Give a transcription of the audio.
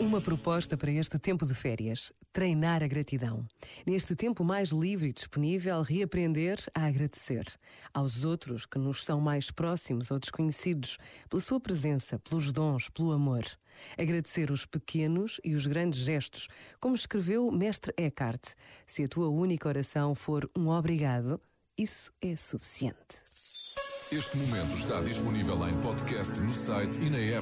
Uma proposta para este tempo de férias: treinar a gratidão. Neste tempo mais livre e disponível, reaprender a agradecer aos outros que nos são mais próximos ou desconhecidos, pela sua presença, pelos dons, pelo amor. Agradecer os pequenos e os grandes gestos, como escreveu Mestre Eckhart: se a tua única oração for um obrigado, isso é suficiente. Este momento está disponível em podcast no site e na app.